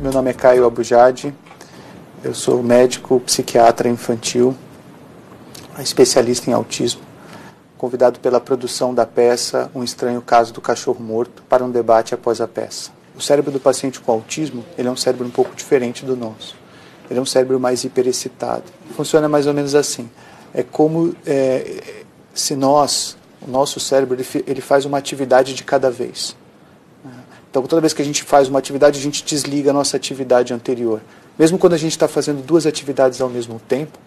Meu nome é Caio Abujade, eu sou médico psiquiatra infantil, especialista em autismo, convidado pela produção da peça Um Estranho Caso do Cachorro Morto para um debate após a peça. O cérebro do paciente com autismo ele é um cérebro um pouco diferente do nosso. Ele é um cérebro mais hiperexcitado. Funciona mais ou menos assim. É como é, se nós, o nosso cérebro, ele, ele faz uma atividade de cada vez. Então, toda vez que a gente faz uma atividade, a gente desliga a nossa atividade anterior. Mesmo quando a gente está fazendo duas atividades ao mesmo tempo,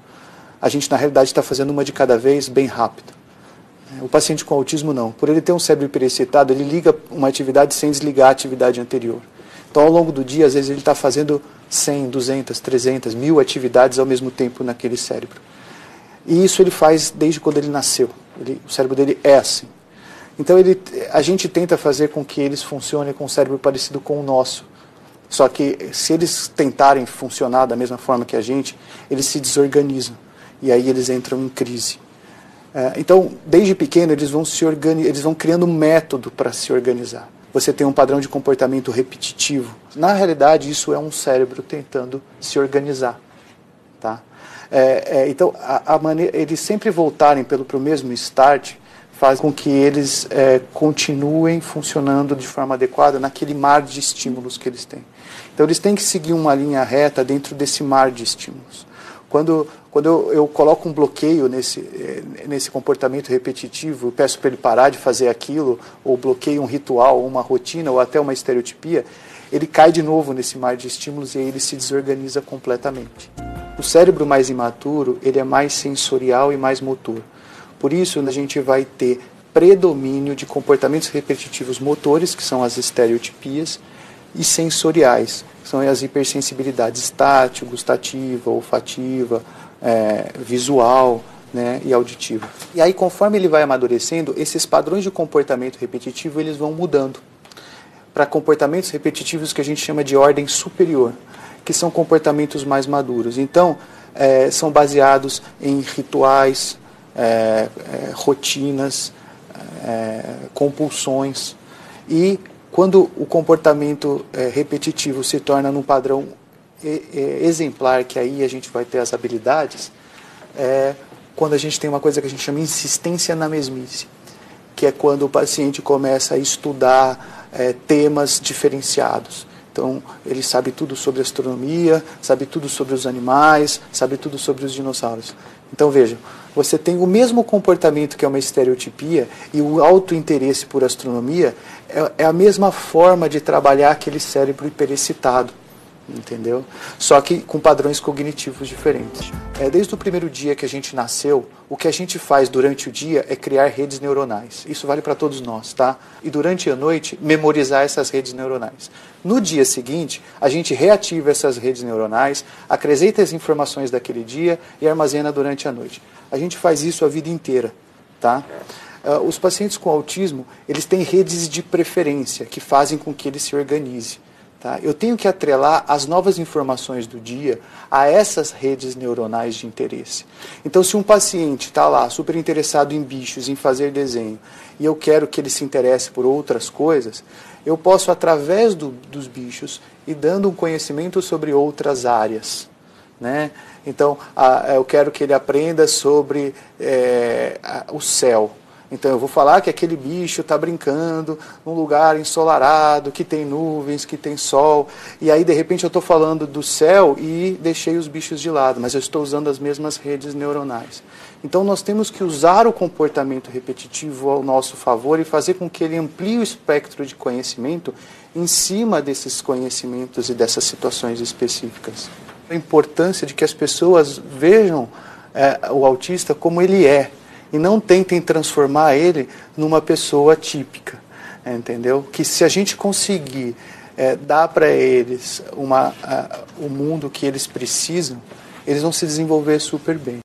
a gente, na realidade, está fazendo uma de cada vez bem rápido. O paciente com autismo, não. Por ele ter um cérebro hiperexcitado, ele liga uma atividade sem desligar a atividade anterior. Então, ao longo do dia, às vezes, ele está fazendo 100, 200, 300, mil atividades ao mesmo tempo naquele cérebro. E isso ele faz desde quando ele nasceu. Ele, o cérebro dele é assim. Então ele, a gente tenta fazer com que eles funcionem com um cérebro parecido com o nosso. Só que se eles tentarem funcionar da mesma forma que a gente, eles se desorganizam e aí eles entram em crise. É, então, desde pequeno eles vão se organi eles vão criando um método para se organizar. Você tem um padrão de comportamento repetitivo. Na realidade, isso é um cérebro tentando se organizar, tá? É, é, então, a, a maneira, eles sempre voltarem pelo pro mesmo start faz com que eles é, continuem funcionando de forma adequada naquele mar de estímulos que eles têm. Então, eles têm que seguir uma linha reta dentro desse mar de estímulos. Quando, quando eu, eu coloco um bloqueio nesse, é, nesse comportamento repetitivo, peço para ele parar de fazer aquilo, ou bloqueio um ritual, uma rotina, ou até uma estereotipia, ele cai de novo nesse mar de estímulos e aí ele se desorganiza completamente. O cérebro mais imaturo, ele é mais sensorial e mais motor. Por isso, a gente vai ter predomínio de comportamentos repetitivos motores, que são as estereotipias, e sensoriais, que são as hipersensibilidades tátil, gustativa, olfativa, é, visual né, e auditiva. E aí, conforme ele vai amadurecendo, esses padrões de comportamento repetitivo eles vão mudando para comportamentos repetitivos que a gente chama de ordem superior, que são comportamentos mais maduros. Então, é, são baseados em rituais, é, é, rotinas, é, compulsões. E quando o comportamento é, repetitivo se torna num padrão exemplar, que aí a gente vai ter as habilidades, é quando a gente tem uma coisa que a gente chama insistência na mesmice, que é quando o paciente começa a estudar é, temas diferenciados. Então, ele sabe tudo sobre astronomia, sabe tudo sobre os animais, sabe tudo sobre os dinossauros. Então, vejam, você tem o mesmo comportamento que é uma estereotipia e o alto interesse por astronomia é, é a mesma forma de trabalhar aquele cérebro hiperexcitado entendeu? Só que com padrões cognitivos diferentes. É, desde o primeiro dia que a gente nasceu, o que a gente faz durante o dia é criar redes neuronais. Isso vale para todos nós, tá? E durante a noite, memorizar essas redes neuronais. No dia seguinte, a gente reativa essas redes neuronais, acrescenta as informações daquele dia e armazena durante a noite. A gente faz isso a vida inteira, tá? Uh, os pacientes com autismo, eles têm redes de preferência que fazem com que ele se organize. Tá? Eu tenho que atrelar as novas informações do dia a essas redes neuronais de interesse. Então, se um paciente está lá super interessado em bichos, em fazer desenho, e eu quero que ele se interesse por outras coisas, eu posso, através do, dos bichos, ir dando um conhecimento sobre outras áreas. Né? Então, a, eu quero que ele aprenda sobre é, a, o céu. Então eu vou falar que aquele bicho está brincando num lugar ensolarado, que tem nuvens, que tem sol, e aí de repente eu estou falando do céu e deixei os bichos de lado, mas eu estou usando as mesmas redes neuronais. Então nós temos que usar o comportamento repetitivo ao nosso favor e fazer com que ele amplie o espectro de conhecimento em cima desses conhecimentos e dessas situações específicas. A importância de que as pessoas vejam é, o autista como ele é, e não tentem transformar ele numa pessoa típica, entendeu? Que se a gente conseguir é, dar para eles uma, uh, o mundo que eles precisam, eles vão se desenvolver super bem.